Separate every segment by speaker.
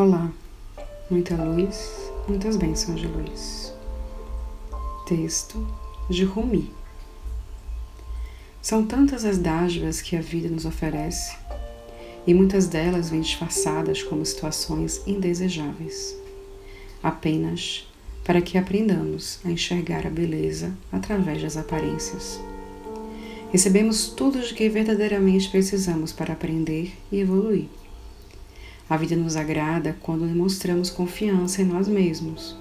Speaker 1: Olá, muita luz, muitas bênçãos de luz. Texto de Rumi. São tantas as dádivas que a vida nos oferece, e muitas delas vêm disfarçadas como situações indesejáveis, apenas para que aprendamos a enxergar a beleza através das aparências. Recebemos tudo de que verdadeiramente precisamos para aprender e evoluir a vida nos agrada quando demonstramos confiança em nós mesmos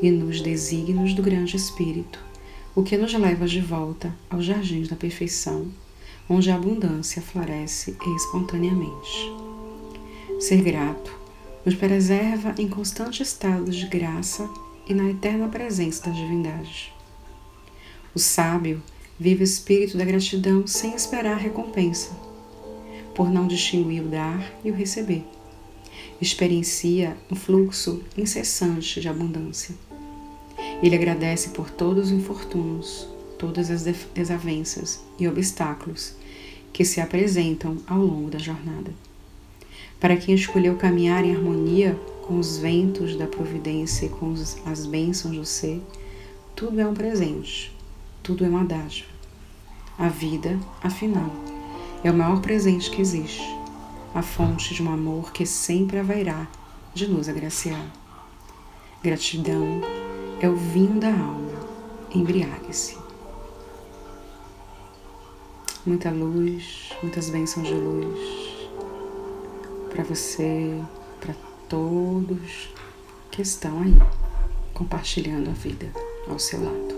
Speaker 1: e nos desígnios do Grande Espírito, o que nos leva de volta aos jardins da perfeição, onde a abundância floresce espontaneamente. Ser grato nos preserva em constante estado de graça e na eterna presença da divindade. O sábio vive o espírito da gratidão sem esperar recompensa, por não distinguir o dar e o receber experiencia um fluxo incessante de abundância. Ele agradece por todos os infortúnios, todas as desavenças e obstáculos que se apresentam ao longo da jornada. Para quem escolheu caminhar em harmonia com os ventos da providência e com as bênçãos do ser, tudo é um presente, tudo é uma dádiva. A vida, afinal, é o maior presente que existe a fonte de um amor que sempre haverá de nos agraciar. Gratidão é o vinho da alma, embriague-se. Muita luz, muitas bênçãos de luz para você, para todos que estão aí compartilhando a vida ao seu lado.